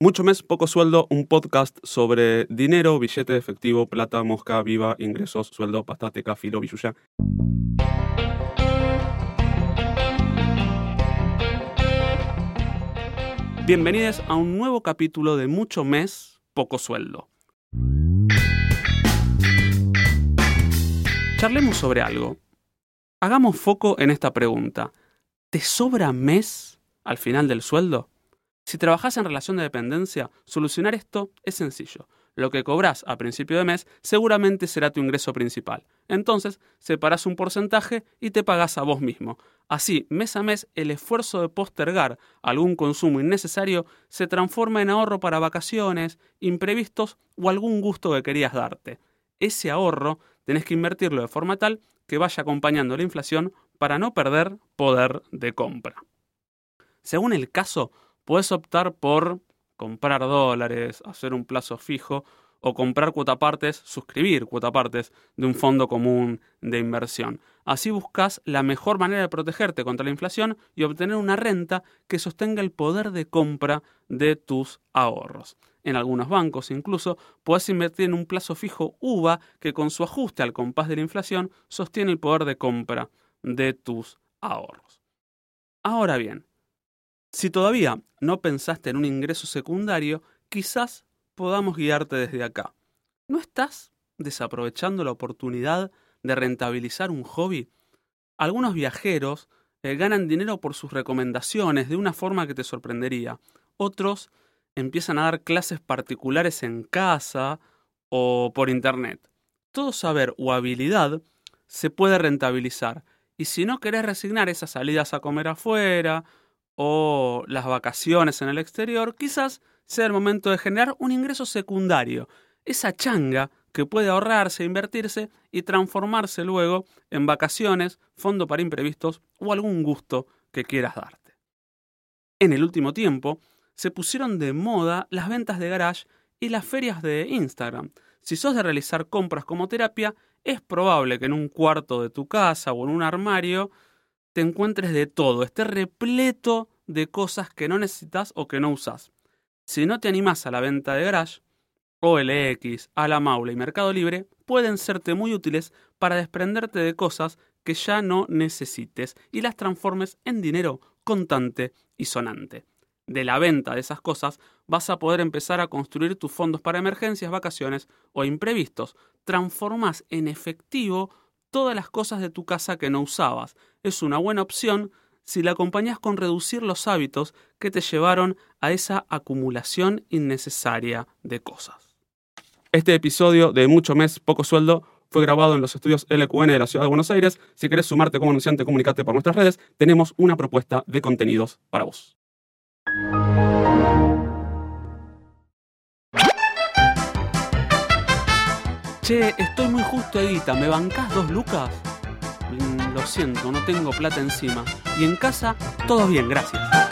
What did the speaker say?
Mucho mes, poco sueldo, un podcast sobre dinero, billete efectivo, plata, mosca, viva, ingresos, sueldo, pastateca, filo, billuya. Bienvenidos a un nuevo capítulo de Mucho mes, poco sueldo. Charlemos sobre algo. Hagamos foco en esta pregunta. ¿Te sobra mes al final del sueldo? Si trabajas en relación de dependencia, solucionar esto es sencillo. Lo que cobras a principio de mes seguramente será tu ingreso principal. Entonces, separas un porcentaje y te pagas a vos mismo. Así, mes a mes, el esfuerzo de postergar algún consumo innecesario se transforma en ahorro para vacaciones, imprevistos o algún gusto que querías darte. Ese ahorro tenés que invertirlo de forma tal que vaya acompañando la inflación para no perder poder de compra. Según el caso, Puedes optar por comprar dólares, hacer un plazo fijo o comprar cuotapartes, suscribir cuotapartes de un fondo común de inversión. Así buscas la mejor manera de protegerte contra la inflación y obtener una renta que sostenga el poder de compra de tus ahorros. En algunos bancos incluso puedes invertir en un plazo fijo UVA que con su ajuste al compás de la inflación sostiene el poder de compra de tus ahorros. Ahora bien, si todavía no pensaste en un ingreso secundario, quizás podamos guiarte desde acá. ¿No estás desaprovechando la oportunidad de rentabilizar un hobby? Algunos viajeros eh, ganan dinero por sus recomendaciones de una forma que te sorprendería. Otros empiezan a dar clases particulares en casa o por internet. Todo saber o habilidad se puede rentabilizar. Y si no querés resignar esas salidas a comer afuera o las vacaciones en el exterior, quizás sea el momento de generar un ingreso secundario, esa changa que puede ahorrarse, invertirse y transformarse luego en vacaciones, fondo para imprevistos o algún gusto que quieras darte. En el último tiempo, se pusieron de moda las ventas de garage y las ferias de Instagram. Si sos de realizar compras como terapia, es probable que en un cuarto de tu casa o en un armario te encuentres de todo, esté repleto de cosas que no necesitas o que no usas. Si no te animas a la venta de garage, OLX, A la Maula y Mercado Libre pueden serte muy útiles para desprenderte de cosas que ya no necesites y las transformes en dinero contante y sonante. De la venta de esas cosas vas a poder empezar a construir tus fondos para emergencias, vacaciones o imprevistos. Transformas en efectivo todas las cosas de tu casa que no usabas. Es una buena opción si la acompañas con reducir los hábitos que te llevaron a esa acumulación innecesaria de cosas. Este episodio de Mucho Mes, Poco Sueldo fue grabado en los estudios LQN de la Ciudad de Buenos Aires. Si querés sumarte como anunciante, comunicate por nuestras redes. Tenemos una propuesta de contenidos para vos. Che, estoy muy justo Edita, ¿me bancás dos lucas? Mm, lo siento, no tengo plata encima. Y en casa, todo bien, gracias.